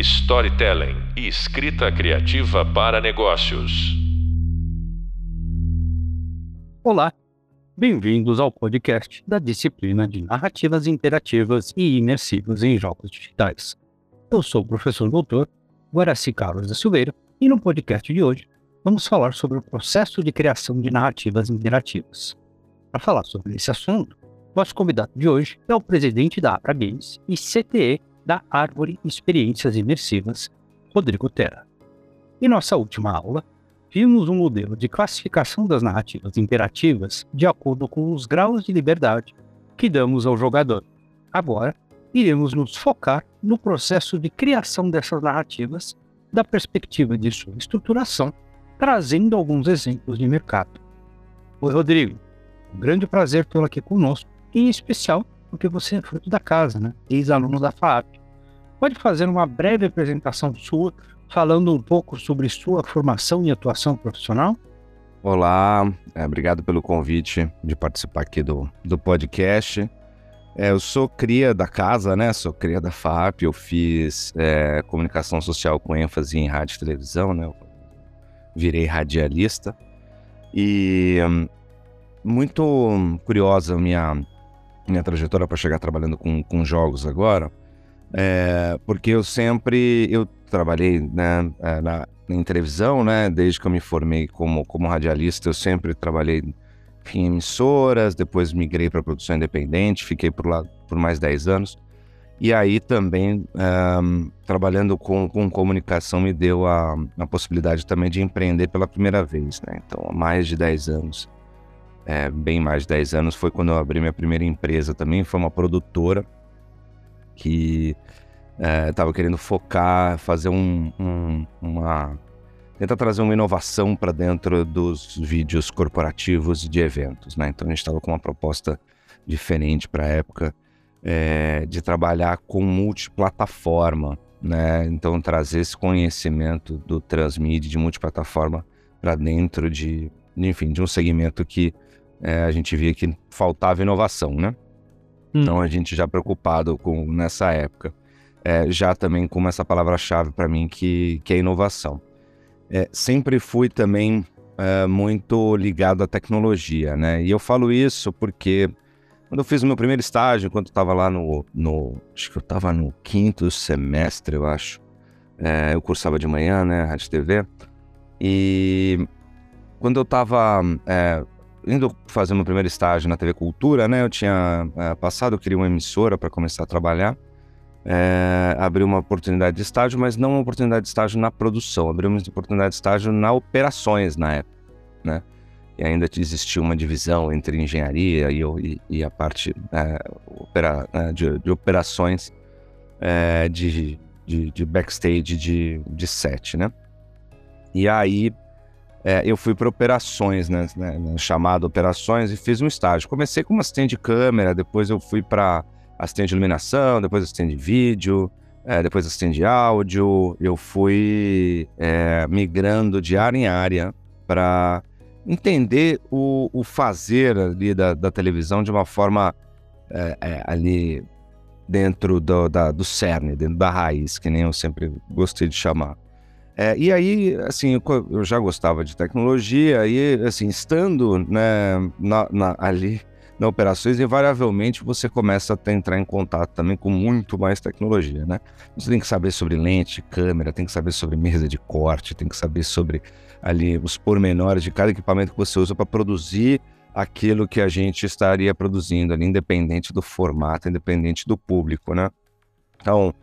storytelling e escrita criativa para negócios. Olá, bem-vindos ao podcast da disciplina de narrativas interativas e imersivas em jogos digitais. Eu sou o professor doutor Guaraci Carlos da Silveira e no podcast de hoje vamos falar sobre o processo de criação de narrativas interativas. Para falar sobre esse assunto, nosso convidado de hoje é o presidente da Abra Games e CTE da Árvore Experiências Imersivas, Rodrigo Terra. Em nossa última aula, vimos um modelo de classificação das narrativas interativas de acordo com os graus de liberdade que damos ao jogador. Agora, iremos nos focar no processo de criação dessas narrativas da perspectiva de sua estruturação, trazendo alguns exemplos de mercado. Oi, Rodrigo. Um grande prazer tê-lo aqui conosco, em especial porque você é fruto da casa, né? Ex-aluno da FAAP. Pode fazer uma breve apresentação sua, falando um pouco sobre sua formação e atuação profissional? Olá, é, obrigado pelo convite de participar aqui do, do podcast. É, eu sou cria da casa, né? Sou cria da FAP. Eu fiz é, comunicação social com ênfase em rádio e televisão, né? Eu virei radialista. E hum, muito curiosa minha minha trajetória para chegar trabalhando com, com jogos agora, é, porque eu sempre eu trabalhei né, é, na, em televisão, né? Desde que eu me formei como, como radialista, eu sempre trabalhei em emissoras, depois migrei para produção independente, fiquei por lá por mais 10 anos. E aí também, um, trabalhando com, com comunicação, me deu a, a possibilidade também de empreender pela primeira vez, né? Então, há mais de 10 anos, é, bem mais de 10 anos, foi quando eu abri minha primeira empresa também, foi uma produtora que estava é, querendo focar, fazer um, um, uma tentar trazer uma inovação para dentro dos vídeos corporativos de eventos, né? Então a gente estava com uma proposta diferente para a época é, de trabalhar com multiplataforma, né? Então trazer esse conhecimento do transmídia de multiplataforma para dentro de, enfim, de um segmento que é, a gente via que faltava inovação, né? Hum. Então a gente já preocupado com nessa época, é, já também com essa palavra-chave para mim que, que é inovação é, sempre fui também é, muito ligado à tecnologia, né? E eu falo isso porque quando eu fiz o meu primeiro estágio, enquanto estava lá no, no, Acho que eu estava no quinto semestre, eu acho. É, eu cursava de manhã, né? Rádio TV. E quando eu estava é, indo fazer meu primeiro estágio na TV Cultura, né? Eu tinha é, passado, eu queria uma emissora para começar a trabalhar é, abriu uma oportunidade de estágio, mas não uma oportunidade de estágio na produção, abriu uma oportunidade de estágio na operações na época, né? E ainda existia uma divisão entre engenharia e, e, e a parte é, opera, é, de, de, operações é, de, de, de, backstage de, de set, né? E aí é, eu fui para operações, né, né, chamado operações, e fiz um estágio. Comecei como assistente de câmera, depois eu fui para assistente de iluminação, depois assistente de vídeo, é, depois assistente de áudio. Eu fui é, migrando de área em área para entender o, o, fazer ali da, da, televisão de uma forma é, é ali dentro do, da, do cerne, dentro da raiz, que nem eu sempre gostei de chamar. É, e aí, assim, eu, já gostava de tecnologia e, assim, estando né, na, na, ali na operações, invariavelmente você começa a entrar em contato também com muito mais tecnologia, né? Você tem que saber sobre lente, câmera, tem que saber sobre mesa de corte, tem que saber sobre ali os pormenores de cada equipamento que você usa para produzir aquilo que a gente estaria produzindo ali, independente do formato, independente do público, né? Então,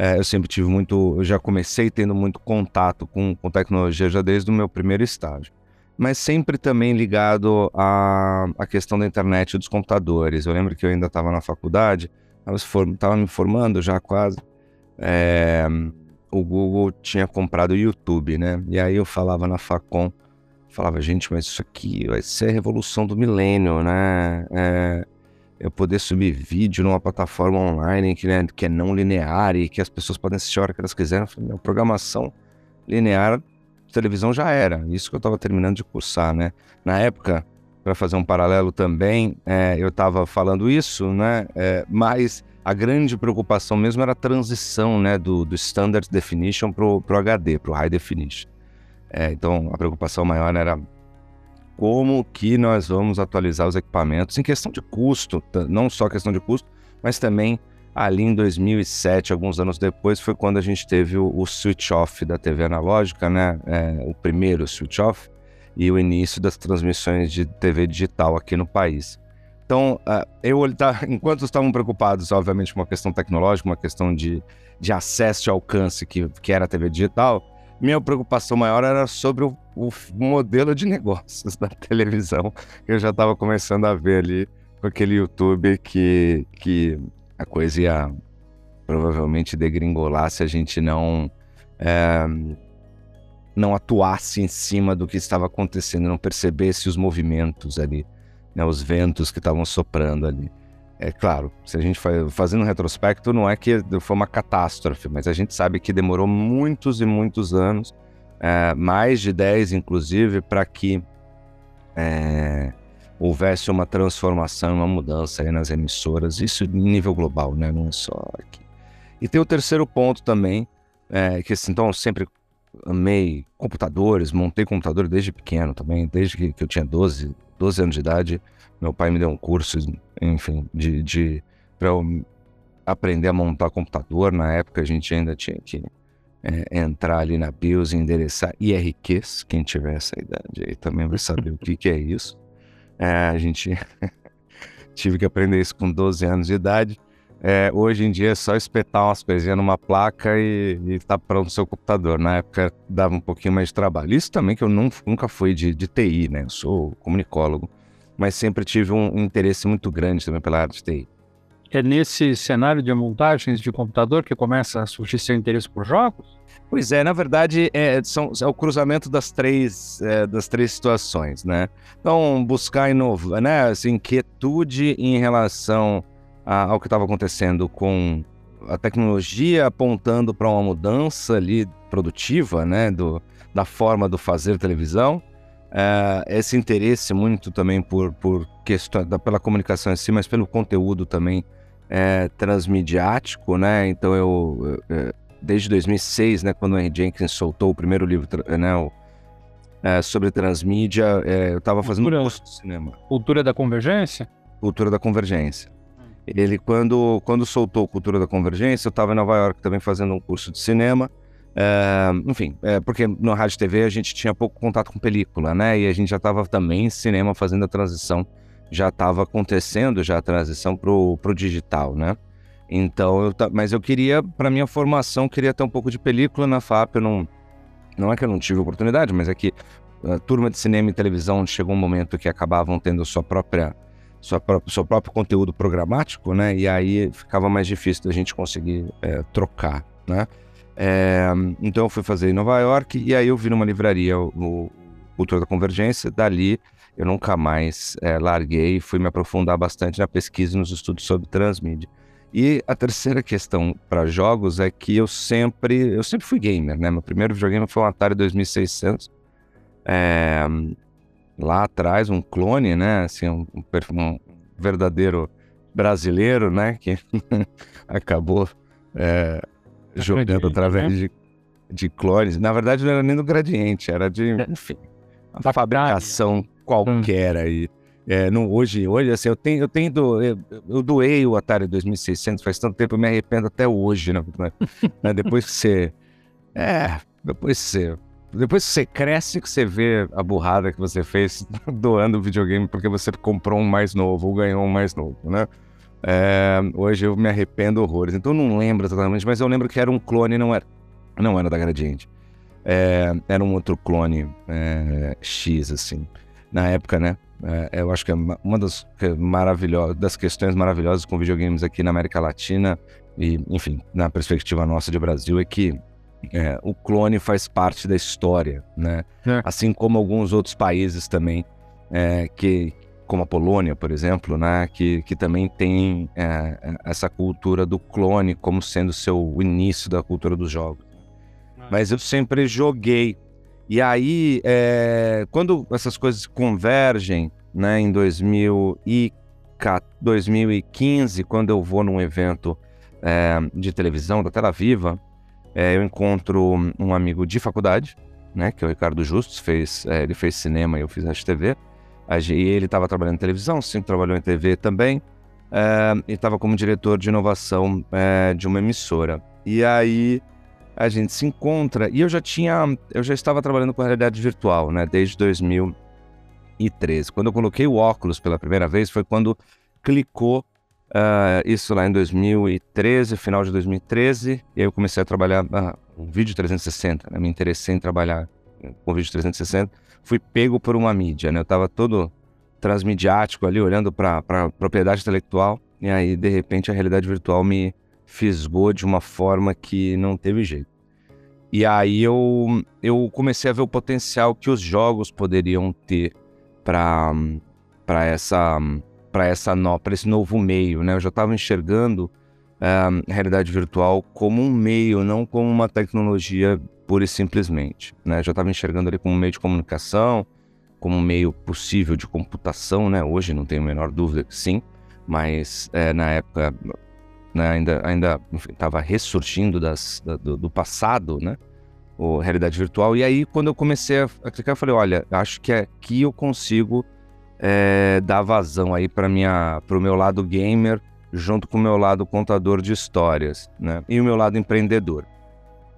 é, eu sempre tive muito, eu já comecei tendo muito contato com, com tecnologia já desde o meu primeiro estágio mas sempre também ligado à, à questão da internet e dos computadores. Eu lembro que eu ainda estava na faculdade, estava me formando já quase. É, o Google tinha comprado o YouTube, né? E aí eu falava na Facom, falava, gente, mas isso aqui vai ser a revolução do milênio, né? É, eu poder subir vídeo numa plataforma online que, né, que é não linear e que as pessoas podem assistir a hora que elas quiserem. Eu falei, programação linear televisão já era, isso que eu estava terminando de cursar, né? Na época, para fazer um paralelo também, é, eu estava falando isso, né? É, mas a grande preocupação mesmo era a transição né, do, do Standard Definition para o HD, para o High Definition. É, então, a preocupação maior era como que nós vamos atualizar os equipamentos em questão de custo, não só questão de custo, mas também ali em 2007, alguns anos depois, foi quando a gente teve o, o switch off da TV analógica, né? É, o primeiro switch off e o início das transmissões de TV digital aqui no país. Então, uh, eu tá, enquanto estavam preocupados, obviamente, com uma questão tecnológica, uma questão de, de acesso e alcance que, que era a TV digital, minha preocupação maior era sobre o, o modelo de negócios da televisão, eu já estava começando a ver ali com aquele YouTube que, que a coisa ia provavelmente degringolar se a gente não é, não atuasse em cima do que estava acontecendo, não percebesse os movimentos ali, né, os ventos que estavam soprando ali. É claro, se a gente faz, fazendo um retrospecto, não é que foi uma catástrofe, mas a gente sabe que demorou muitos e muitos anos, é, mais de 10 inclusive, para que é, houvesse uma transformação, uma mudança nas emissoras, isso em nível global, né? não é só aqui. E tem o terceiro ponto também, é, que assim, então eu sempre amei computadores, montei computador desde pequeno também, desde que, que eu tinha 12, 12 anos de idade. Meu pai me deu um curso, enfim, de, de para eu aprender a montar computador. Na época a gente ainda tinha que é, entrar ali na BIOS e endereçar IRQs. Quem tiver essa idade aí também vai saber o que, que é isso. É, a gente tive que aprender isso com 12 anos de idade. É, hoje em dia é só espetar umas coisinhas numa placa e, e tá pronto o seu computador. Na época dava um pouquinho mais de trabalho. Isso também que eu não, nunca fui de, de TI, né? Eu sou comunicólogo mas sempre tive um interesse muito grande também pela área de TI. É nesse cenário de montagens de computador que começa a surgir seu interesse por jogos? Pois é, na verdade é, são, é o cruzamento das três, é, das três situações, né? Então, buscar inovar, né? Essa inquietude em relação a, ao que estava acontecendo com a tecnologia apontando para uma mudança ali produtiva, né? Do, da forma do fazer televisão Uh, esse interesse muito também por, por questão da, pela comunicação em si, mas pelo conteúdo também é, transmediático, né? Então eu, eu, desde 2006, né, quando o Henry Jenkins soltou o primeiro livro, né, o, é, sobre transmídia, é, eu estava fazendo um curso de cinema. Cultura da convergência? Cultura da convergência. Hum. Ele quando quando soltou Cultura da Convergência, eu estava em Nova York também fazendo um curso de cinema. É, enfim, é, porque no rádio e TV a gente tinha pouco contato com película, né? E a gente já estava também em cinema fazendo a transição, já estava acontecendo já a transição pro, pro digital, né? Então, eu, mas eu queria, para minha formação, queria ter um pouco de película na FAP. Eu não, não é que eu não tive oportunidade, mas é que a turma de cinema e televisão chegou um momento que acabavam tendo sua própria, sua própria, seu próprio conteúdo programático, né? E aí ficava mais difícil da gente conseguir é, trocar, né? É, então eu fui fazer em Nova York e aí eu vi numa livraria o, Cultura da Convergência. Dali eu nunca mais é, larguei, fui me aprofundar bastante na pesquisa e nos estudos sobre transmídia. E a terceira questão para jogos é que eu sempre, eu sempre fui gamer, né? Meu primeiro videogame foi um Atari 2600. É, lá atrás, um clone, né? Assim, um, um verdadeiro brasileiro, né? Que acabou é, jogando através né? de, de clones. Na verdade, não era nem do gradiente, era de, é. enfim, uma fabricação qualquer hum. aí. É, não, hoje, hoje, assim, eu tenho, eu tenho, do, eu, eu, doei o Atari 2600 faz tanto tempo, eu me arrependo até hoje, né? né? Depois que você, é, depois que você, depois que você cresce, que você vê a burrada que você fez doando o videogame porque você comprou um mais novo ou ganhou um mais novo, né? É, hoje eu me arrependo horrores. Então eu não lembro exatamente, mas eu lembro que era um clone, não era, não era da Gradiente. É, era um outro clone é, X, assim. Na época, né? É, eu acho que é uma das, maravilhosas, das questões maravilhosas com videogames aqui na América Latina e, enfim, na perspectiva nossa de Brasil é que é, o clone faz parte da história, né? É. Assim como alguns outros países também que, como a Polônia, por exemplo, né, que, que também tem é, é, essa cultura do clone como sendo seu o início da cultura dos jogos. Ah. Mas eu sempre joguei. E aí, é, quando essas coisas convergem, né, em 2004, 2015, quando eu vou num evento é, de televisão da Tela Viva, é, eu encontro um amigo de faculdade, né, que é o Ricardo Justus, fez, é, ele fez cinema e eu fiz TV. E ele estava trabalhando em televisão, sempre trabalhou em TV também, é, e estava como diretor de inovação é, de uma emissora. E aí a gente se encontra, e eu já tinha, eu já estava trabalhando com realidade virtual, né, desde 2013. Quando eu coloquei o óculos pela primeira vez foi quando clicou Uh, isso lá em 2013, final de 2013, e aí eu comecei a trabalhar uh, vídeo 360, né? me interessei em trabalhar com vídeo 360, fui pego por uma mídia, né? eu estava todo transmediático ali, olhando para propriedade intelectual, e aí de repente a realidade virtual me fisgou de uma forma que não teve jeito. E aí eu, eu comecei a ver o potencial que os jogos poderiam ter para essa para essa para esse novo meio, né? Eu já estava enxergando uh, a realidade virtual como um meio, não como uma tecnologia pura e simplesmente, né? Já estava enxergando ele como meio de comunicação, como meio possível de computação, né? Hoje não tenho a menor dúvida que sim, mas é, na época né, ainda ainda estava ressurgindo das, da, do, do, passado, né? O realidade virtual. E aí quando eu comecei a, a clicar, eu falei, olha, acho que aqui eu consigo é, dar vazão aí para minha para o meu lado gamer junto com o meu lado contador de histórias, né? E o meu lado empreendedor.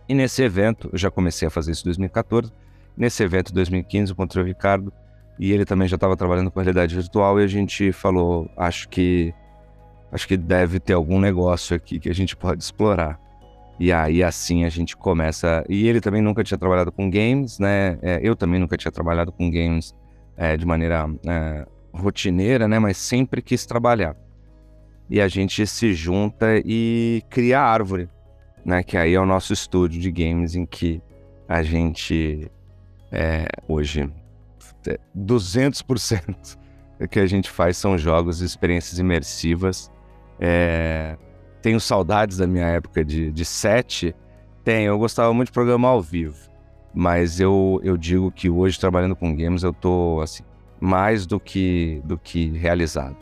E nesse evento, eu já comecei a fazer isso em 2014. Nesse evento, em 2015, encontrei o Ricardo e ele também já estava trabalhando com realidade virtual e a gente falou, acho que acho que deve ter algum negócio aqui que a gente pode explorar. E aí assim a gente começa. E ele também nunca tinha trabalhado com games, né? É, eu também nunca tinha trabalhado com games é, de maneira é, rotineira, né? Mas sempre quis trabalhar. E a gente se junta e cria a árvore, né? Que aí é o nosso estúdio de games em que a gente é, hoje 200% é, que a gente faz são jogos e experiências imersivas. É, tenho saudades da minha época de, de set. Tenho, eu gostava muito de programar ao vivo. Mas eu, eu digo que hoje, trabalhando com games, eu tô, assim, mais do que, do que realizado.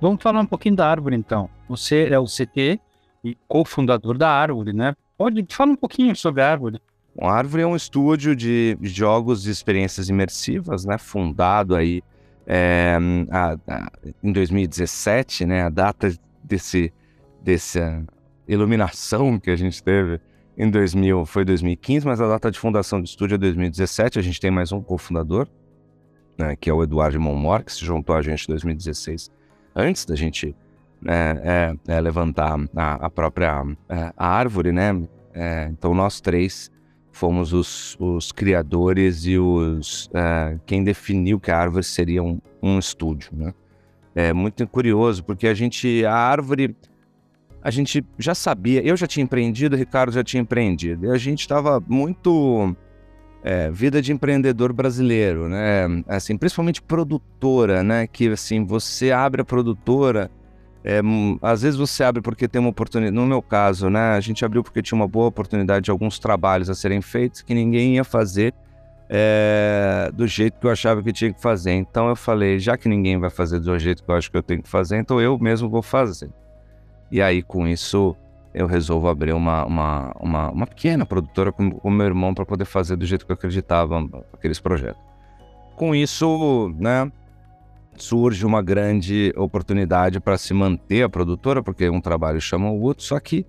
Vamos falar um pouquinho da Árvore, então. Você é o CT e cofundador da Árvore, né? Pode falar um pouquinho sobre a Árvore. A Árvore é um estúdio de jogos e experiências imersivas, né? Fundado aí é, a, a, em 2017, né? A data desse, dessa iluminação que a gente teve em 2000 foi 2015, mas a data de fundação do estúdio é 2017. A gente tem mais um cofundador, né, que é o Eduardo Monmor, que se juntou a gente em 2016, antes da gente é, é, é, levantar a, a própria é, a árvore, né? É, então nós três fomos os, os criadores e os quem definiu que a árvore seria um, um estúdio, né? É muito curioso porque a gente a árvore a gente já sabia, eu já tinha empreendido, o Ricardo já tinha empreendido, e a gente estava muito é, vida de empreendedor brasileiro, né? Assim, principalmente produtora, né? Que assim, você abre a produtora, é, às vezes você abre porque tem uma oportunidade. No meu caso, né? A gente abriu porque tinha uma boa oportunidade de alguns trabalhos a serem feitos que ninguém ia fazer é, do jeito que eu achava que tinha que fazer. Então eu falei, já que ninguém vai fazer do jeito que eu acho que eu tenho que fazer, então eu mesmo vou fazer. E aí, com isso, eu resolvo abrir uma, uma, uma, uma pequena produtora com o meu irmão para poder fazer do jeito que eu acreditava aqueles projetos. Com isso, né, surge uma grande oportunidade para se manter a produtora, porque um trabalho chama o outro, só que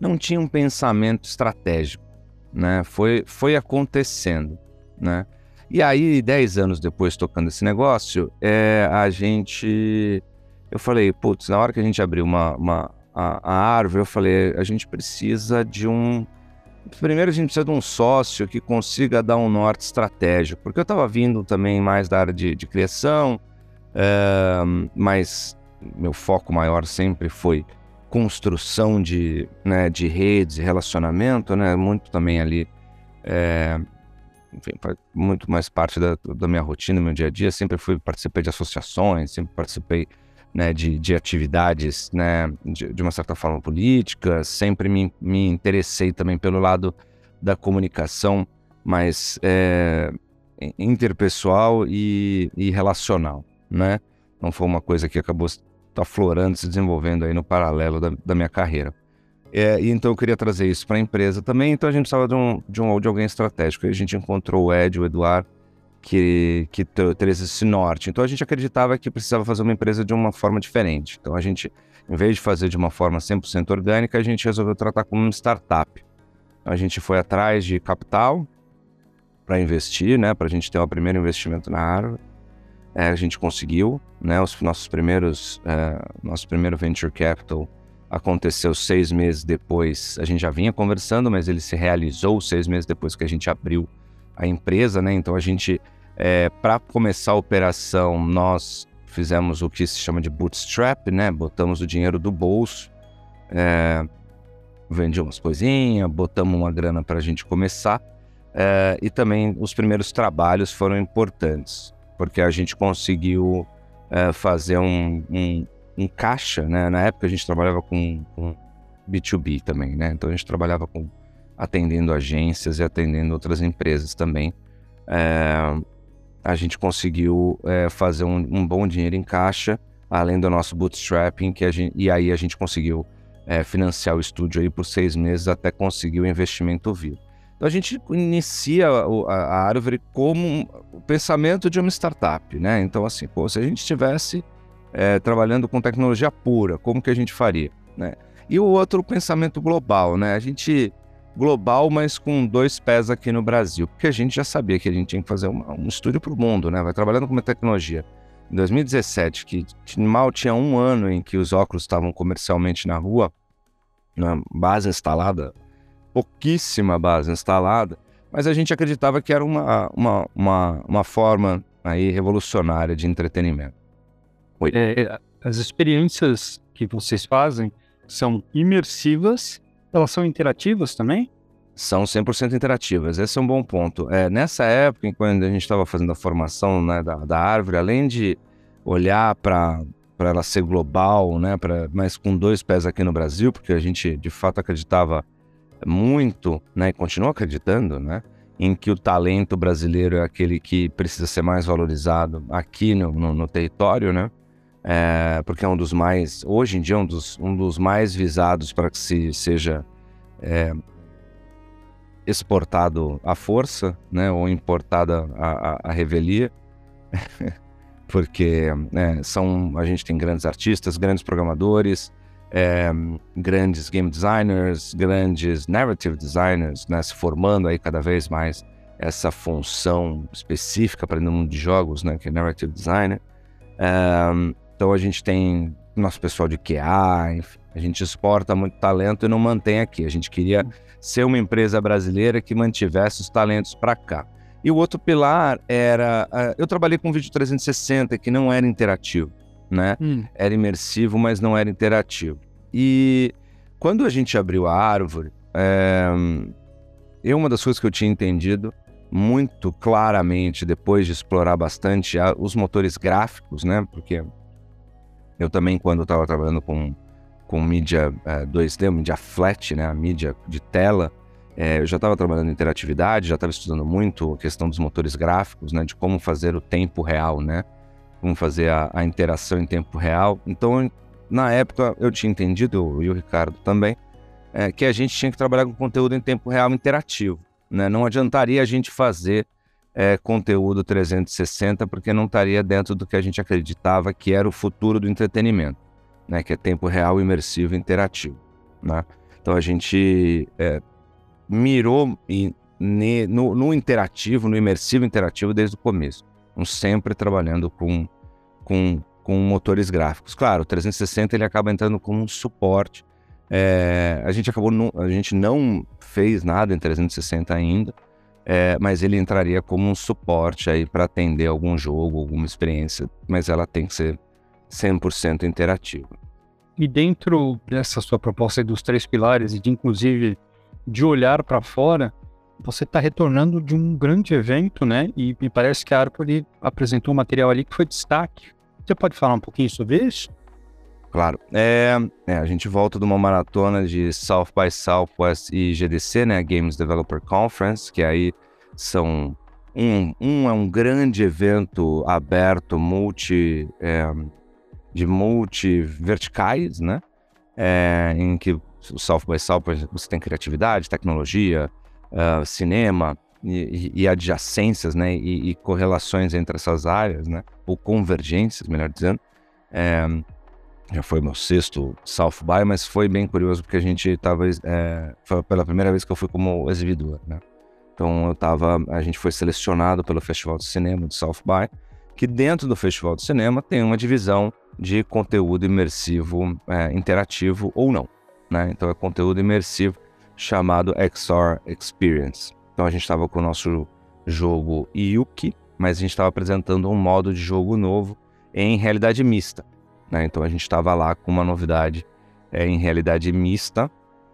não tinha um pensamento estratégico, né? Foi, foi acontecendo, né? E aí, dez anos depois, tocando esse negócio, é, a gente... Eu falei, putz, na hora que a gente abriu uma, uma, a, a árvore, eu falei, a gente precisa de um. Primeiro, a gente precisa de um sócio que consiga dar um norte estratégico, porque eu estava vindo também mais da área de, de criação, é, mas meu foco maior sempre foi construção de, né, de redes, relacionamento, né, muito também ali, é, enfim, muito mais parte da, da minha rotina, meu dia a dia, sempre fui, participei de associações, sempre participei né, de, de atividades, né, de, de, uma certa forma política, sempre me, me interessei também pelo lado da comunicação mais é, interpessoal e, e, relacional, né? Não foi uma coisa que acabou aflorando, se desenvolvendo aí no paralelo da, da minha carreira. É, e então eu queria trazer isso para a empresa também, então a gente precisava de, um, de, um, de alguém estratégico. E a gente encontrou o Ed, o Eduardo, que, que traz esse norte. Então a gente acreditava que precisava fazer uma empresa de uma forma diferente. Então a gente, em vez de fazer de uma forma 100% orgânica, a gente resolveu tratar como uma startup. Então, a gente foi atrás de capital para investir, né, para a gente ter o primeiro investimento na Harvard. É, a gente conseguiu, né, os nossos primeiros, é, nosso primeiro venture capital aconteceu seis meses depois. A gente já vinha conversando, mas ele se realizou seis meses depois que a gente abriu a empresa, né? Então a gente, é, para começar a operação, nós fizemos o que se chama de bootstrap, né? Botamos o dinheiro do bolso, é, umas coisinhas, botamos uma grana para a gente começar. É, e também os primeiros trabalhos foram importantes, porque a gente conseguiu é, fazer um, um, um, caixa, né? Na época a gente trabalhava com, com, B2B também, né? Então a gente trabalhava com atendendo agências e atendendo outras empresas também. É, a gente conseguiu é, fazer um, um, bom dinheiro em caixa, além do nosso bootstrapping, que gente, e aí a gente conseguiu é, financiar o estúdio aí por seis meses até conseguir o investimento vivo. Então a gente inicia a, árvore como o pensamento de uma startup, né? Então assim, pô, se a gente estivesse é, trabalhando com tecnologia pura, como que a gente faria, né? E o outro pensamento global, né? A gente global, mas com dois pés aqui no Brasil, porque a gente já sabia que a gente tinha que fazer uma, um estúdio para o mundo, né? Vai trabalhando com uma tecnologia. Em 2017, que mal tinha um ano em que os óculos estavam comercialmente na rua, na base instalada, pouquíssima base instalada, mas a gente acreditava que era uma, uma, uma, uma forma aí revolucionária de entretenimento. É, as experiências que vocês fazem são imersivas, elas são interativas também? São 100% interativas, esse é um bom ponto. É, nessa época, quando a gente estava fazendo a formação né, da, da árvore, além de olhar para para ela ser global, né, pra, mas com dois pés aqui no Brasil, porque a gente de fato acreditava muito, né, e continua acreditando, né, em que o talento brasileiro é aquele que precisa ser mais valorizado aqui no, no, no território, né, é, porque é um dos mais, hoje em dia, um dos, um dos mais visados para que se seja é, exportado à força, né, ou importada à, à revelia. porque é, são a gente tem grandes artistas, grandes programadores, é, grandes game designers, grandes narrative designers, né, se formando aí cada vez mais essa função específica para o mundo de jogos, né, que é narrative designer. É, então a gente tem nosso pessoal de QA, enfim, a gente exporta muito talento e não mantém aqui. A gente queria ser uma empresa brasileira que mantivesse os talentos para cá. E o outro pilar era. Uh, eu trabalhei com vídeo 360 que não era interativo, né? Hum. Era imersivo, mas não era interativo. E quando a gente abriu a árvore, é, eu, uma das coisas que eu tinha entendido muito claramente depois de explorar bastante a, os motores gráficos, né? Porque eu também, quando estava trabalhando com, com mídia é, 2D, mídia flat, né? A mídia de tela é, eu já estava trabalhando em interatividade, já estava estudando muito a questão dos motores gráficos, né, de como fazer o tempo real, né, como fazer a, a interação em tempo real. Então, na época, eu tinha entendido, e o Ricardo também, é, que a gente tinha que trabalhar com conteúdo em tempo real interativo. Né? Não adiantaria a gente fazer é, conteúdo 360 porque não estaria dentro do que a gente acreditava que era o futuro do entretenimento, né? que é tempo real, imersivo e interativo. Né? Então a gente é, mirou em, ne, no, no, interativo, no imersivo interativo desde o começo. Sempre trabalhando com, com, com motores gráficos. Claro, o 360 ele acaba entrando como um suporte. É, a gente acabou, no, a gente não fez nada em 360 ainda, é, mas ele entraria como um suporte aí para atender algum jogo, alguma experiência, mas ela tem que ser 100% interativa. E dentro dessa sua proposta dos três pilares, e de inclusive de olhar para fora, você está retornando de um grande evento, né? E me parece que a Arpoli apresentou um material ali que foi destaque. Você pode falar um pouquinho sobre isso? Claro. É, é, a gente volta de uma maratona de South by Southwest e GDC, né? Games Developer Conference, que aí são um, um é um grande evento aberto, multi, é, de multiverticais, né? É, em que o South by Southwest você tem criatividade, tecnologia, uh, cinema e, e, adjacências, né? E, e, correlações entre essas áreas, né? Ou convergências, melhor dizendo. É, já foi meu sexto South by, mas foi bem curioso porque a gente estava é, foi pela primeira vez que eu fui como exibidor, né? Então eu tava, a gente foi selecionado pelo Festival de Cinema de South by, que dentro do Festival de Cinema tem uma divisão de conteúdo imersivo é, interativo ou não, né? Então é conteúdo imersivo chamado XR Experience. Então a gente estava com o nosso jogo Yuki, mas a gente estava apresentando um modo de jogo novo em realidade mista. Né? Então a gente estava lá com uma novidade é, em realidade mista,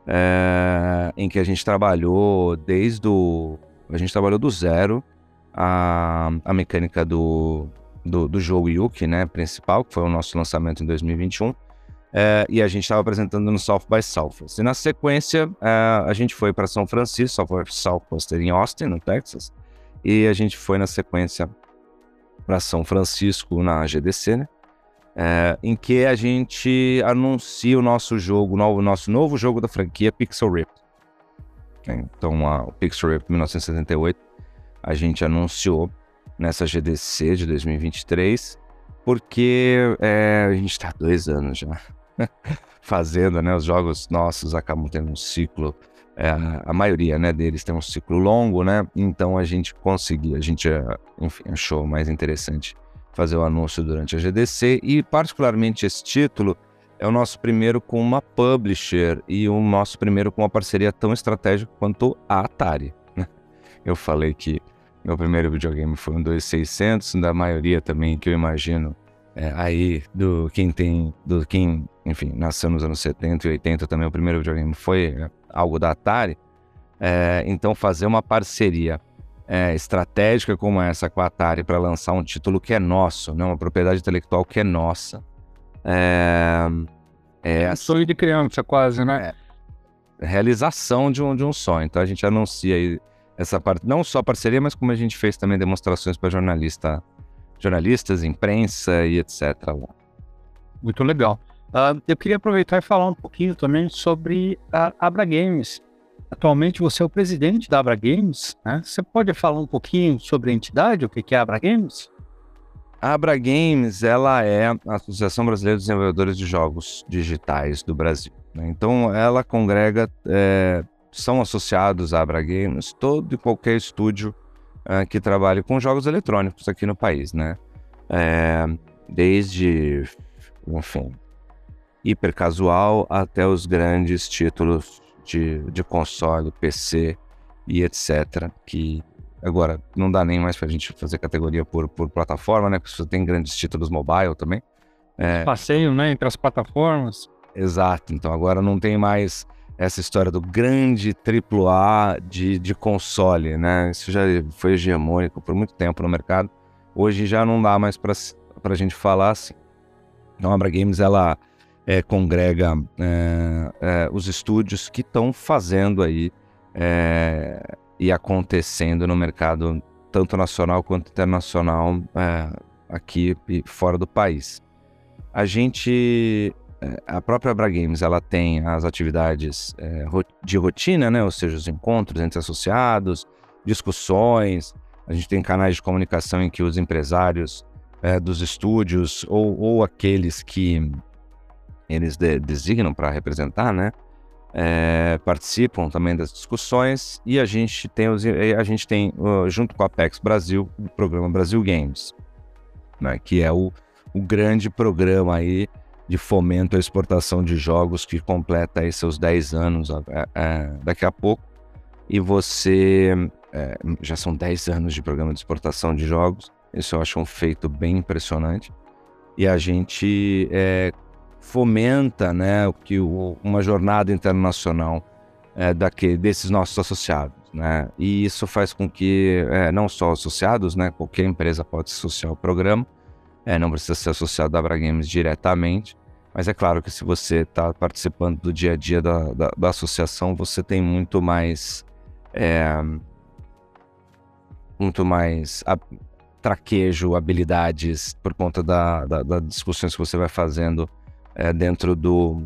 é, em que a gente trabalhou desde o. A gente trabalhou do zero a, a mecânica do, do, do jogo Yuki, né, principal, que foi o nosso lançamento em 2021. É, e a gente estava apresentando no South by Southwest. E na sequência, é, a gente foi para São Francisco, South by Southwest em Austin, no Texas. E a gente foi na sequência para São Francisco, na GDC, né? é, em que a gente anuncia o nosso jogo, o nosso novo jogo da franquia Pixel Rip. Então, a, o Pixel Rip 1978 a gente anunciou nessa GDC de 2023, porque é, a gente está dois anos já fazendo, né? Os jogos nossos acabam tendo um ciclo, é, a maioria né, deles tem um ciclo longo, né? Então a gente conseguiu, a gente, enfim, achou mais interessante fazer o anúncio durante a GDC e, particularmente, esse título é o nosso primeiro com uma publisher e o nosso primeiro com uma parceria tão estratégica quanto a Atari. Né? Eu falei que meu primeiro videogame foi um 2600, da maioria também que eu imagino é, aí do quem tem, do quem, enfim, nasceu nos anos 70 e 80 também, o primeiro videogame foi é, algo da Atari. É, então fazer uma parceria é, estratégica como essa com a Atari para lançar um título que é nosso, né? uma propriedade intelectual que é nossa. É, é um sonho de criança, quase, né? É, realização de um, de um sonho. Então a gente anuncia aí essa parte, não só parceria, mas como a gente fez também demonstrações para jornalista, jornalistas, imprensa e etc. Muito legal. Uh, eu queria aproveitar e falar um pouquinho também sobre a Abra Games. Atualmente você é o presidente da Abra Games, né? Você pode falar um pouquinho sobre a entidade, o que é a Abra Games? A Abra Games, ela é a Associação Brasileira de Desenvolvedores de Jogos Digitais do Brasil. Né? Então, ela congrega, é, são associados à Abra Games todo e qualquer estúdio é, que trabalhe com jogos eletrônicos aqui no país, né? É, desde, enfim, hiper casual até os grandes títulos de, de console, PC e etc. Que agora não dá nem mais para a gente fazer categoria por, por plataforma, né? Porque você tem grandes títulos mobile também. É... Passeio, né? Entre as plataformas. Exato. Então agora não tem mais essa história do grande AAA de, de console, né? Isso já foi hegemônico por muito tempo no mercado. Hoje já não dá mais para a gente falar assim. A Abra Games, ela é, congrega é, é, os estúdios que estão fazendo aí é, e acontecendo no mercado tanto nacional quanto internacional é, aqui e fora do país. A gente, a própria Bra Games, ela tem as atividades de rotina, né? ou seja, os encontros entre associados, discussões, a gente tem canais de comunicação em que os empresários dos estúdios ou, ou aqueles que eles de, designam para representar, né? É, participam também das discussões e a gente tem, os, a gente tem junto com a Apex Brasil, o programa Brasil Games, né, que é o, o grande programa aí de fomento à exportação de jogos que completa aí seus 10 anos é, daqui a pouco. E você, é, já são 10 anos de programa de exportação de jogos, isso eu acho um feito bem impressionante. E a gente é, fomenta né, o que o, uma jornada internacional é, daquele, desses nossos associados. Né? E isso faz com que é, não só associados, né, qualquer empresa pode se associar ao programa, é, não precisa ser associado da Abra Games diretamente, mas é claro que se você está participando do dia a dia da, da, da associação, você tem muito mais. É, muito mais traquejo, habilidades, por conta da, da, das discussões que você vai fazendo é, dentro, do,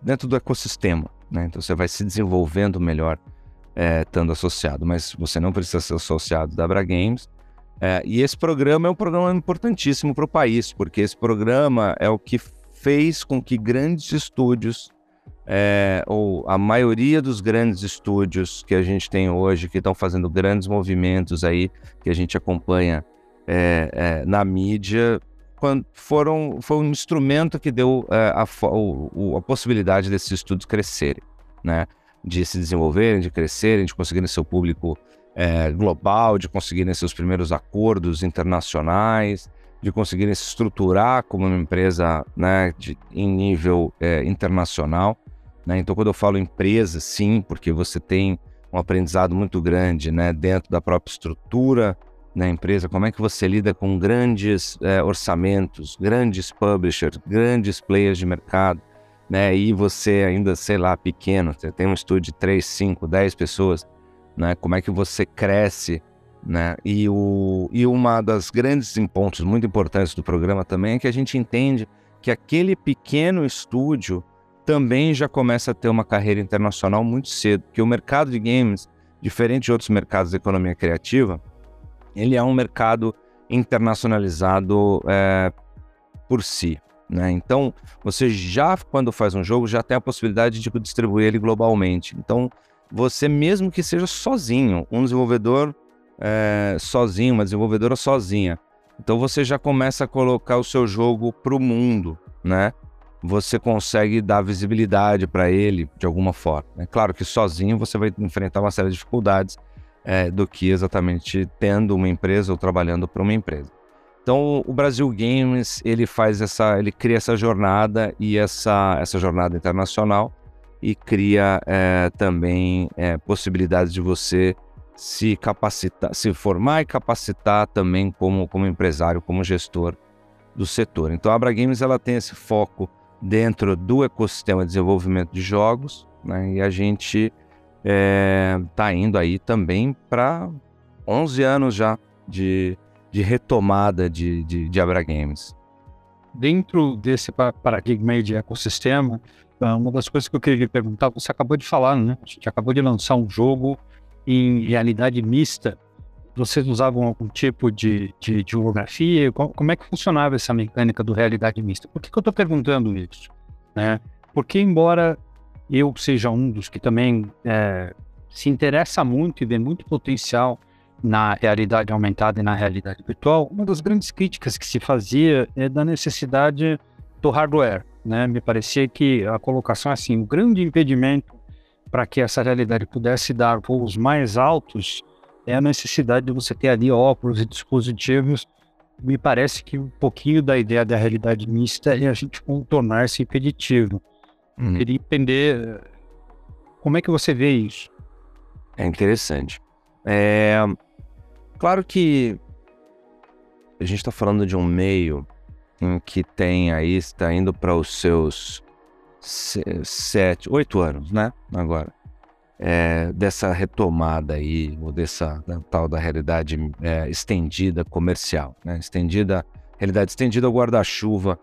dentro do ecossistema. Né? Então você vai se desenvolvendo melhor é, estando associado, mas você não precisa ser associado da Abra Games. É, e esse programa é um programa importantíssimo para o país, porque esse programa é o que fez com que grandes estúdios, é, ou a maioria dos grandes estúdios que a gente tem hoje, que estão fazendo grandes movimentos aí, que a gente acompanha é, é, na mídia, quando foram, foi um instrumento que deu é, a, a, possibilidade desses estudos crescerem, né? de se desenvolverem, de crescerem, de conseguirem seu público é, global, de conseguirem seus primeiros acordos internacionais, de conseguirem se estruturar como uma empresa né, de, em nível é, internacional. Né? Então, quando eu falo empresa, sim, porque você tem um aprendizado muito grande né, dentro da própria estrutura da empresa, como é que você lida com grandes é, orçamentos, grandes publishers, grandes players de mercado, né? E você ainda, sei lá, pequeno, você tem um estúdio de 3, 5, 10 pessoas, né? Como é que você cresce, né? E, o, e uma das grandes pontos muito importantes do programa também é que a gente entende que aquele pequeno estúdio também já começa a ter uma carreira internacional muito cedo, que o mercado de games, diferente de outros mercados de economia criativa, ele é um mercado internacionalizado é, por si. Né? Então, você já, quando faz um jogo, já tem a possibilidade de distribuir ele globalmente. Então, você mesmo que seja sozinho, um desenvolvedor é, sozinho, uma desenvolvedora sozinha, então você já começa a colocar o seu jogo para o mundo, né? Você consegue dar visibilidade para ele de alguma forma. É claro que sozinho você vai enfrentar uma série de dificuldades é, do que exatamente tendo uma empresa ou trabalhando para uma empresa. Então, o Brasil Games, ele faz essa, ele cria essa jornada e essa, essa jornada internacional e cria é, também é, possibilidades de você se capacitar, se formar e capacitar também como, como empresário, como gestor do setor. Então, a Abra Games ela tem esse foco dentro do ecossistema de desenvolvimento de jogos, né? E a gente está é, indo aí também para 11 anos já de de retomada de, de, de Abra Games? Dentro desse paradigma de ecossistema, uma das coisas que eu queria perguntar, você acabou de falar, né? A gente acabou de lançar um jogo em realidade mista. Vocês usavam algum tipo de, de, de holografia? Como é que funcionava essa mecânica do realidade mista? Por que, que eu estou perguntando isso? Né? Porque, embora eu seja um dos que também é, se interessa muito e vê muito potencial na realidade aumentada e na realidade virtual, uma das grandes críticas que se fazia é da necessidade do hardware. Né? Me parecia que a colocação assim, o grande impedimento para que essa realidade pudesse dar voos mais altos é a necessidade de você ter ali óculos e dispositivos. Me parece que um pouquinho da ideia da realidade mista é a gente contornar esse impeditivo. Uhum. Queria entender como é que você vê isso. É interessante. É, Claro que a gente está falando de um meio em que tem aí, está indo para os seus sete, oito anos, né? Agora. É, dessa retomada aí, ou dessa da, tal da realidade é, estendida comercial, né? Estendida, realidade estendida ao guarda-chuva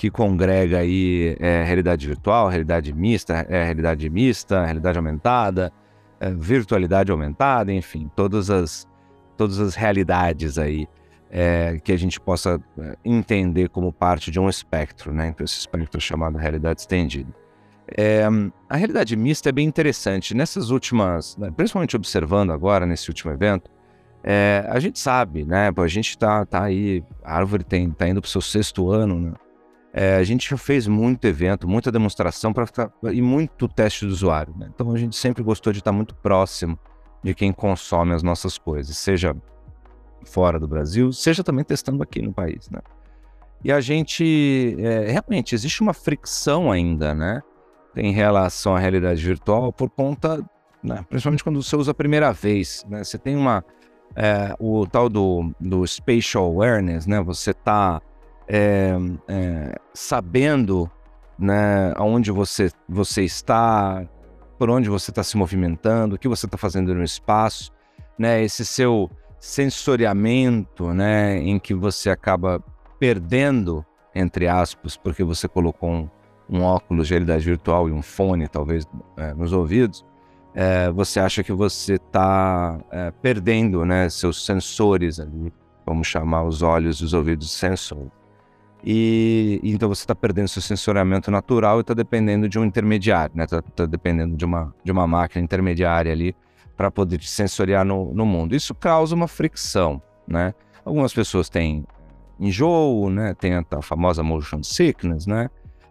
que congrega aí é, realidade virtual, realidade mista, é, realidade mista, realidade aumentada, é, virtualidade aumentada, enfim, todas as todas as realidades aí é, que a gente possa é, entender como parte de um espectro, né? Então, esse espectro é chamado realidade estendida. É, a realidade mista é bem interessante. Nessas últimas, né, principalmente observando agora nesse último evento, é, a gente sabe, né? A gente tá, tá aí, a árvore tem, tá indo para o seu sexto ano, né? É, a gente já fez muito evento, muita demonstração para e muito teste do usuário. Né? Então a gente sempre gostou de estar muito próximo de quem consome as nossas coisas, seja fora do Brasil, seja também testando aqui no país, né? E a gente, é, realmente, existe uma fricção ainda, né? Em relação à realidade virtual, por conta, né, principalmente quando você usa a primeira vez, né? Você tem uma, é, o tal do, do spatial awareness, né? Você está é, é, sabendo, né, aonde você, você está, por onde você está se movimentando, o que você está fazendo no espaço, né? Esse seu sensoriamento, né, em que você acaba perdendo, entre aspas, porque você colocou um, um óculos de realidade virtual e um fone, talvez, é, nos ouvidos, é, você acha que você está é, perdendo né, seus sensores ali, vamos chamar os olhos e os ouvidos sensor. E então você está perdendo seu sensoriamento natural e está dependendo de um intermediário, né? Está tá dependendo de uma, de uma máquina intermediária ali para poder sensoriar no, no mundo. Isso causa uma fricção, né? Algumas pessoas têm enjoo, né? Tem a, famosa motion sickness, né?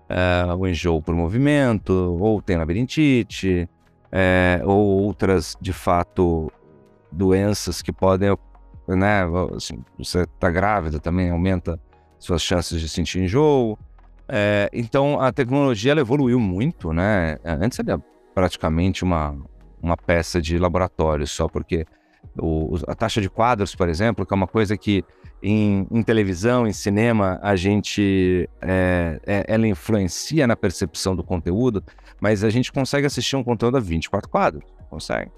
É, o enjoo por movimento, ou tem labirintite, é, ou outras, de fato, doenças que podem, né? Assim, você está grávida também, aumenta suas chances de sentir enjoo. É, então, a tecnologia evoluiu muito, né? Antes era praticamente uma, uma peça de laboratório só, porque o, a taxa de quadros, por exemplo, que é uma coisa que em, em televisão, em cinema, a gente é, é, ela influencia na percepção do conteúdo, mas a gente consegue assistir um conteúdo a 24 quadros, consegue.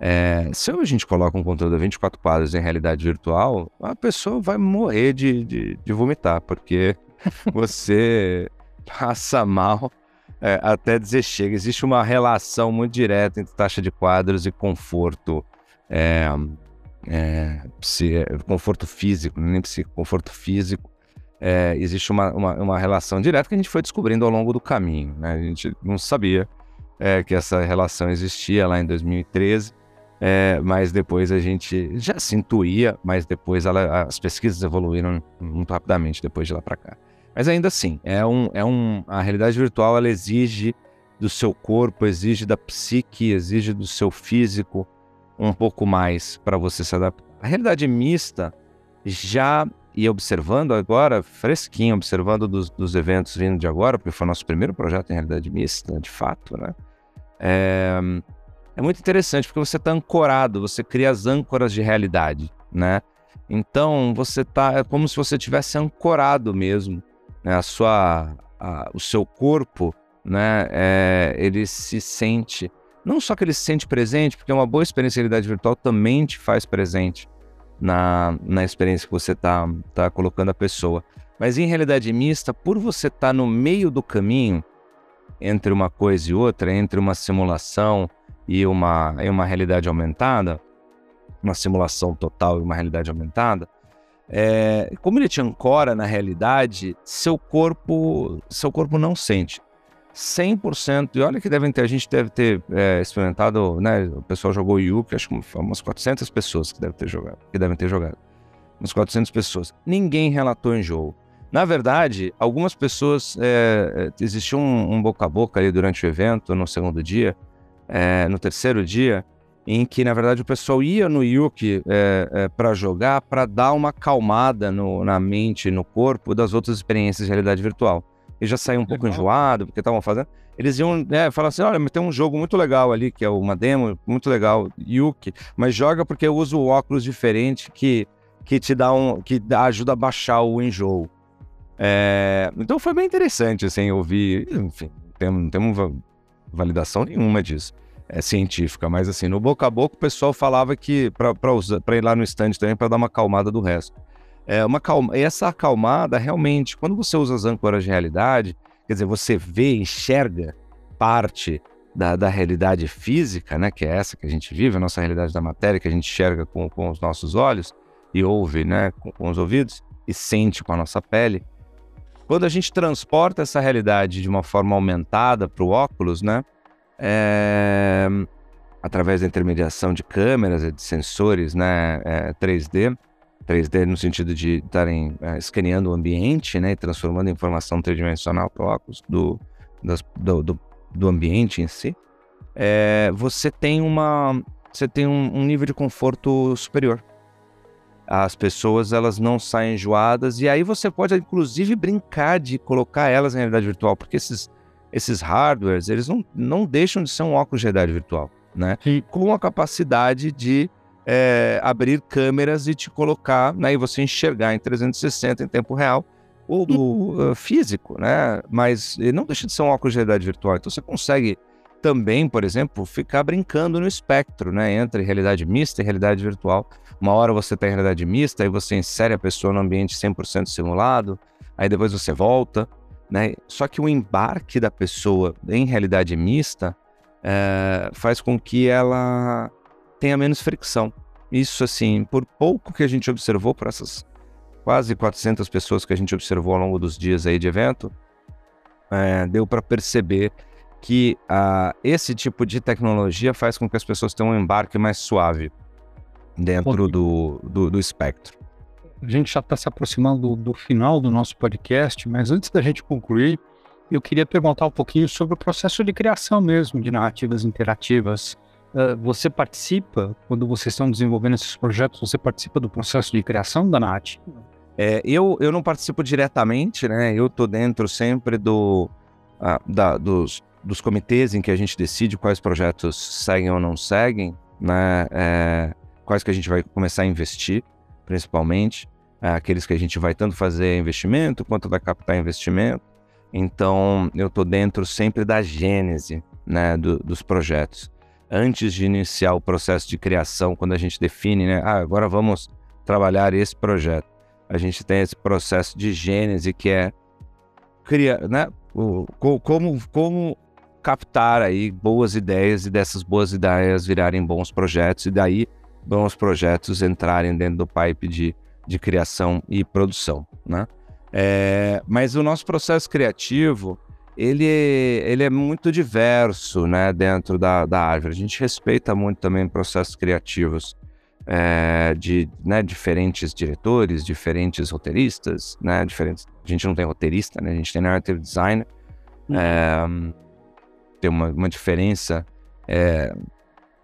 É, se a gente coloca um conteúdo a 24 quadros em realidade virtual, a pessoa vai morrer de, de, de vomitar, porque você passa mal é, até dizer chega. Existe uma relação muito direta entre taxa de quadros e conforto, é, é, conforto físico, nem psico, conforto físico. É, existe uma, uma, uma, relação direta que a gente foi descobrindo ao longo do caminho. Né? A gente não sabia é, que essa relação existia lá em 2013. É, mas depois a gente já se intuía, mas depois ela, as pesquisas evoluíram muito rapidamente depois de lá para cá. Mas ainda assim, é um, é um, a realidade virtual ela exige do seu corpo, exige da psique, exige do seu físico um pouco mais para você se adaptar. A realidade mista já e observando agora, fresquinho, observando dos, dos, eventos vindo de agora, porque foi nosso primeiro projeto em realidade mista, de fato, né? É, é muito interessante porque você está ancorado, você cria as âncoras de realidade, né? Então você tá é como se você tivesse ancorado mesmo né, a sua, a, o seu corpo, né, é, ele se sente, não só que ele se sente presente, porque uma boa experiência de realidade virtual também te faz presente na, na experiência que você está tá colocando a pessoa. Mas em realidade mista, por você estar tá no meio do caminho entre uma coisa e outra, entre uma simulação e uma, e uma realidade aumentada, uma simulação total e uma realidade aumentada, é, como ele te ancora na realidade, seu corpo, seu corpo não sente. 100%, e olha que devem ter, a gente deve ter é, experimentado, né, o pessoal jogou Yuki, acho que umas 400 pessoas que devem ter jogado, que devem ter jogado. Umas 400 pessoas. Ninguém relatou enjoo. Na verdade, algumas pessoas, é, é, existiu um, um, boca a boca ali durante o evento, no segundo dia, é, no terceiro dia, em que, na verdade, o pessoal ia no Yuki é, é, para jogar para dar uma acalmada no, na mente no corpo das outras experiências de realidade virtual. E já saiu um pouco enjoado, porque estavam fazendo. Eles iam né, falar assim: olha, mas tem um jogo muito legal ali, que é uma demo muito legal, Yuki, mas joga porque eu uso óculos diferente que, que te dá um. que ajuda a baixar o enjoo. É, então foi bem interessante, assim, ouvir. Enfim, não temos validação nenhuma disso é, científica, mas assim, no boca a boca o pessoal falava que para ir lá no stand também para dar uma acalmada do resto. É uma calma, essa acalmada realmente, quando você usa as âncoras de realidade, quer dizer, você vê, enxerga parte da, da realidade física, né, que é essa que a gente vive, a nossa realidade da matéria, que a gente enxerga com, com os nossos olhos e ouve, né, com, com os ouvidos e sente com a nossa pele. Quando a gente transporta essa realidade de uma forma aumentada para o óculos, né, é, através da intermediação de câmeras e de sensores né, é, 3D, 3D no sentido de estarem é, escaneando o ambiente né, e transformando a informação tridimensional para óculos do, das, do, do, do, ambiente em si, é, você tem, uma, você tem um, um nível de conforto superior. As pessoas elas não saem enjoadas e aí você pode inclusive brincar de colocar elas em realidade virtual porque esses esses hardwares, eles não, não deixam de ser um óculos de realidade virtual, né? Sim. Com a capacidade de é, abrir câmeras e te colocar, né, e você enxergar em 360 em tempo real o uh, físico, né? Mas não deixa de ser um óculos de realidade virtual. Então você consegue também, por exemplo, ficar brincando no espectro, né? Entre realidade mista e realidade virtual. Uma hora você está em realidade mista, aí você insere a pessoa no ambiente 100% simulado, aí depois você volta, né? Só que o embarque da pessoa em realidade mista é, faz com que ela tenha menos fricção. Isso, assim, por pouco que a gente observou, por essas quase 400 pessoas que a gente observou ao longo dos dias aí de evento, é, deu para perceber que uh, esse tipo de tecnologia faz com que as pessoas tenham um embarque mais suave dentro do, do, do espectro. A gente já está se aproximando do, do, final do nosso podcast, mas antes da gente concluir, eu queria perguntar um pouquinho sobre o processo de criação mesmo de narrativas interativas. Uh, você participa, quando vocês estão desenvolvendo esses projetos, você participa do processo de criação da narrativa? É, eu, eu não participo diretamente, né? Eu tô dentro sempre do, uh, da, dos, dos comitês em que a gente decide quais projetos seguem ou não seguem, né? É, quais que a gente vai começar a investir, principalmente. É, aqueles que a gente vai tanto fazer investimento quanto vai captar investimento. Então, eu tô dentro sempre da gênese, né, do, dos projetos. Antes de iniciar o processo de criação, quando a gente define, né, ah, agora vamos trabalhar esse projeto a gente tem esse processo de gênese que é criar, né? O, como, como captar aí boas ideias e dessas boas ideias virarem bons projetos e daí bons projetos entrarem dentro do pipe de, de criação e produção, né? É, mas o nosso processo criativo ele, ele é muito diverso, né, dentro da, da árvore. A gente respeita muito também processos criativos é, de né, diferentes diretores, diferentes roteiristas, né, diferentes. A gente não tem roteirista, né, a gente tem narrative designer. Uhum. É, tem uma, uma diferença é,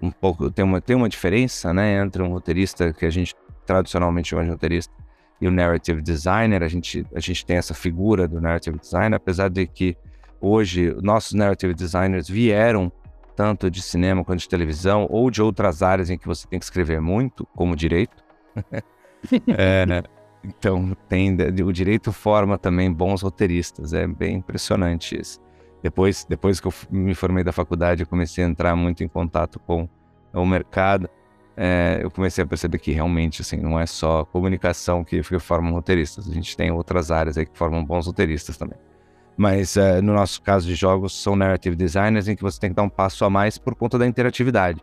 um pouco tem uma tem uma diferença né entre um roteirista que a gente tradicionalmente chama roteirista e o narrative designer a gente a gente tem essa figura do narrative designer apesar de que hoje nossos narrative designers vieram tanto de cinema quanto de televisão, ou de outras áreas em que você tem que escrever muito, como direito. é, né? Então, tem, o direito forma também bons roteiristas, é bem impressionante isso. Depois, depois que eu me formei da faculdade, eu comecei a entrar muito em contato com o mercado, é, eu comecei a perceber que realmente, assim, não é só comunicação que, que forma roteiristas, a gente tem outras áreas aí que formam bons roteiristas também. Mas uh, no nosso caso de jogos, são narrative designers em que você tem que dar um passo a mais por conta da interatividade.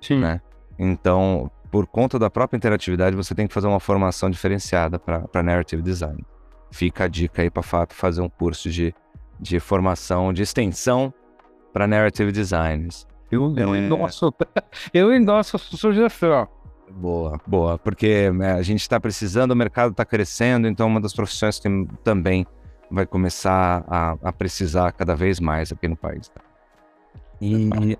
Sim. Né? Então, por conta da própria interatividade, você tem que fazer uma formação diferenciada para narrative design. Fica a dica aí para FAP fazer um curso de, de formação, de extensão para narrative designers. Eu, eu, é... endosso, eu endosso a sugestão. Boa, boa, porque né, a gente está precisando, o mercado está crescendo, então uma das profissões que também vai começar a, a precisar cada vez mais aqui no país. Tá? E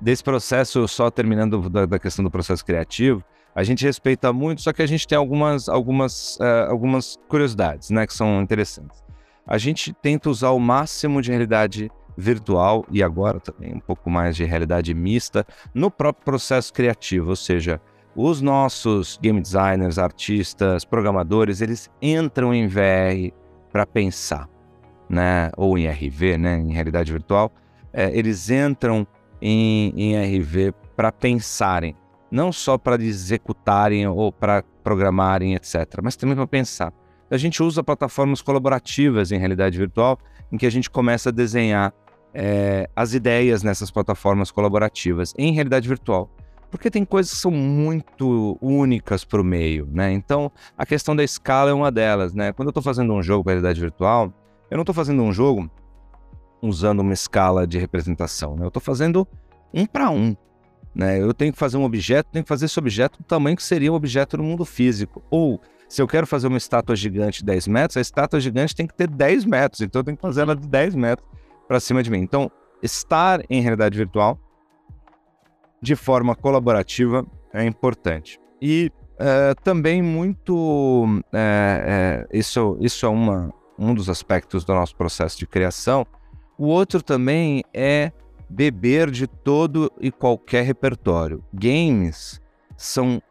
desse processo, só terminando da, da, questão do processo criativo, a gente respeita muito, só que a gente tem algumas, algumas, uh, algumas curiosidades, né, que são interessantes. A gente tenta usar o máximo de realidade virtual e agora também um pouco mais de realidade mista no próprio processo criativo, ou seja, os nossos game designers, artistas, programadores, eles entram em VR para pensar, né? Ou em RV, né? Em realidade virtual, é, eles entram em, em RV para pensarem, não só para executarem ou para programarem, etc., mas também para pensar. A gente usa plataformas colaborativas em realidade virtual, em que a gente começa a desenhar é, as ideias nessas plataformas colaborativas em realidade virtual porque tem coisas que são muito únicas para o meio, né? Então, a questão da escala é uma delas, né? Quando eu estou fazendo um jogo para realidade virtual, eu não estou fazendo um jogo usando uma escala de representação, né? Eu estou fazendo um para um, né? Eu tenho que fazer um objeto, tenho que fazer esse objeto do tamanho que seria um objeto no mundo físico. Ou, se eu quero fazer uma estátua gigante de 10 metros, a estátua gigante tem que ter 10 metros, então eu tenho que fazer ela de 10 metros para cima de mim. Então, estar em realidade virtual de forma colaborativa é importante. E é, também muito. É, é, isso, isso é uma, um dos aspectos do nosso processo de criação. O outro também é beber de todo e qualquer repertório. Games são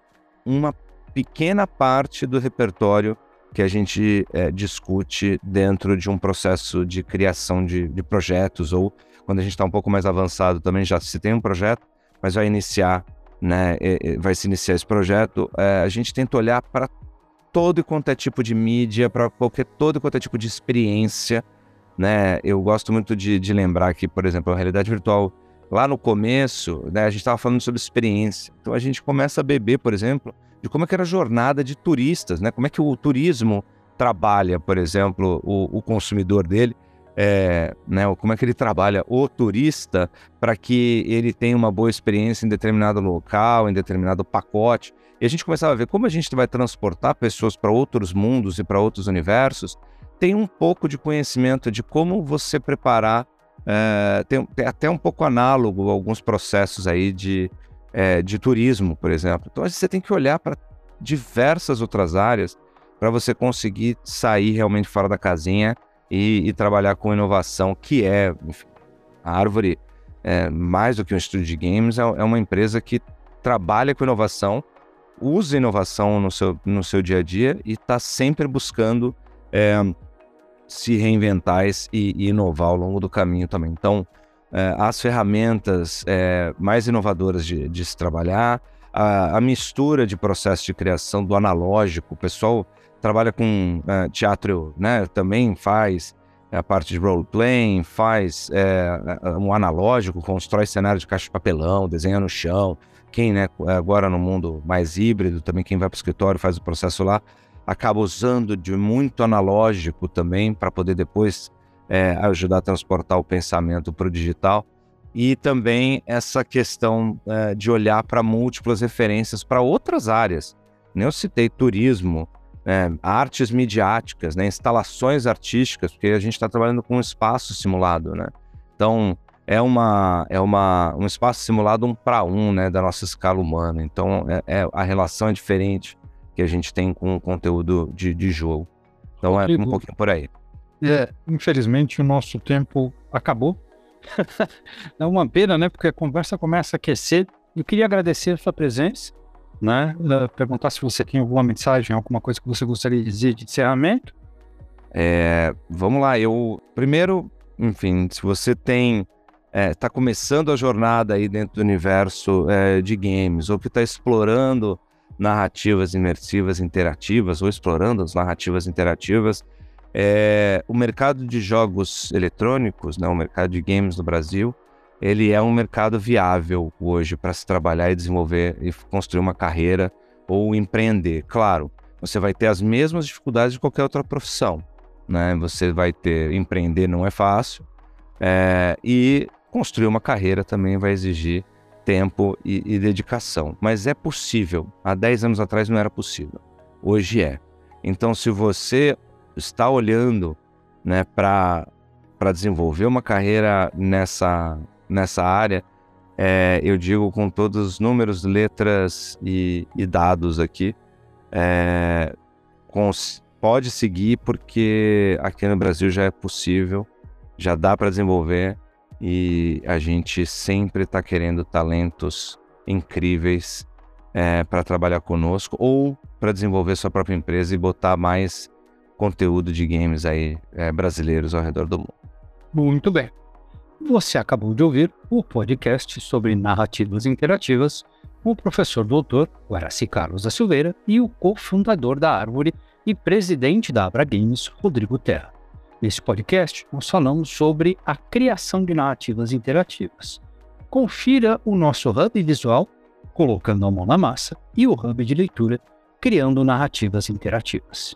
uma pequena parte do repertório que a gente é, discute dentro de um processo de criação de, de projetos ou quando a gente está um pouco mais avançado também, já se tem um projeto, mas vai iniciar, né, vai se iniciar esse projeto, é, a gente tenta olhar para todo e quanto é tipo de mídia, para qualquer todo e quanto é tipo de experiência, né? Eu gosto muito de, de lembrar que, por exemplo, a realidade virtual lá no começo, né, a gente estava falando sobre experiência. Então a gente começa a beber, por exemplo, de como é que era a jornada de turistas, né? Como é que o turismo trabalha, por exemplo, o, o consumidor dele, é, né? Como é que ele trabalha o turista para que ele tenha uma boa experiência em determinado local, em determinado pacote. E a gente começava a ver como a gente vai transportar pessoas para outros mundos e para outros universos. Tem um pouco de conhecimento de como você preparar é, tem, tem, até um pouco análogo alguns processos aí de, é, de turismo, por exemplo. Então você tem que olhar para diversas outras áreas para você conseguir sair realmente fora da casinha e, e trabalhar com inovação, que é, enfim, a Árvore, é, mais do que um estúdio de games, é, é uma empresa que trabalha com inovação, usa inovação no seu, no seu dia a dia e está sempre buscando é, se reinventar e, e, inovar ao longo do caminho também. Então, é, as ferramentas é, mais inovadoras de, de, se trabalhar, a, a, mistura de processo de criação do analógico, o pessoal trabalha com é, teatro, né, também faz a parte de role-playing, faz é, um analógico, constrói cenário de caixa de papelão, desenha no chão. Quem, né, agora no mundo mais híbrido, também quem vai para o escritório faz o processo lá, acaba usando de muito analógico também para poder depois é, ajudar a transportar o pensamento para o digital. E também essa questão é, de olhar para múltiplas referências para outras áreas. Eu citei turismo, é, artes midiáticas, né, instalações artísticas, porque a gente está trabalhando com um espaço simulado, né? Então é uma é uma um espaço simulado um para um, né, da nossa escala humana. Então é, é, a relação é diferente que a gente tem com o conteúdo de, de jogo. Então é um pouquinho por aí. É, infelizmente o nosso tempo acabou. é uma pena, né? Porque a conversa começa a aquecer. Eu queria agradecer a sua presença, né? Uh, perguntar se você tem alguma mensagem, alguma coisa que você gostaria de dizer de encerramento. É, vamos lá, eu primeiro, enfim, se você tem está é, começando a jornada aí dentro do universo é, de games ou que está explorando narrativas imersivas interativas ou explorando as narrativas interativas. É, o mercado de jogos eletrônicos, né, o mercado de games no Brasil, ele é um mercado viável hoje para se trabalhar e desenvolver e construir uma carreira ou empreender. Claro, você vai ter as mesmas dificuldades de qualquer outra profissão. Né? Você vai ter empreender não é fácil é, e construir uma carreira também vai exigir tempo e, e dedicação. Mas é possível. Há 10 anos atrás não era possível. Hoje é. Então, se você está olhando né, para desenvolver uma carreira nessa, nessa área, é, eu digo com todos os números, letras e, e dados aqui, é, pode seguir porque aqui no Brasil já é possível, já dá para desenvolver e a gente sempre está querendo talentos incríveis é, para trabalhar conosco ou para desenvolver sua própria empresa e botar mais conteúdo de games aí é, brasileiros ao redor do mundo. Muito bem. Você acabou de ouvir o podcast sobre narrativas interativas com o professor doutor Guaraci Carlos da Silveira e o cofundador da Árvore e presidente da Abra Games, Rodrigo Terra. Nesse podcast, nós falamos sobre a criação de narrativas interativas. Confira o nosso hub visual, colocando a mão na massa, e o hub de leitura, criando narrativas interativas.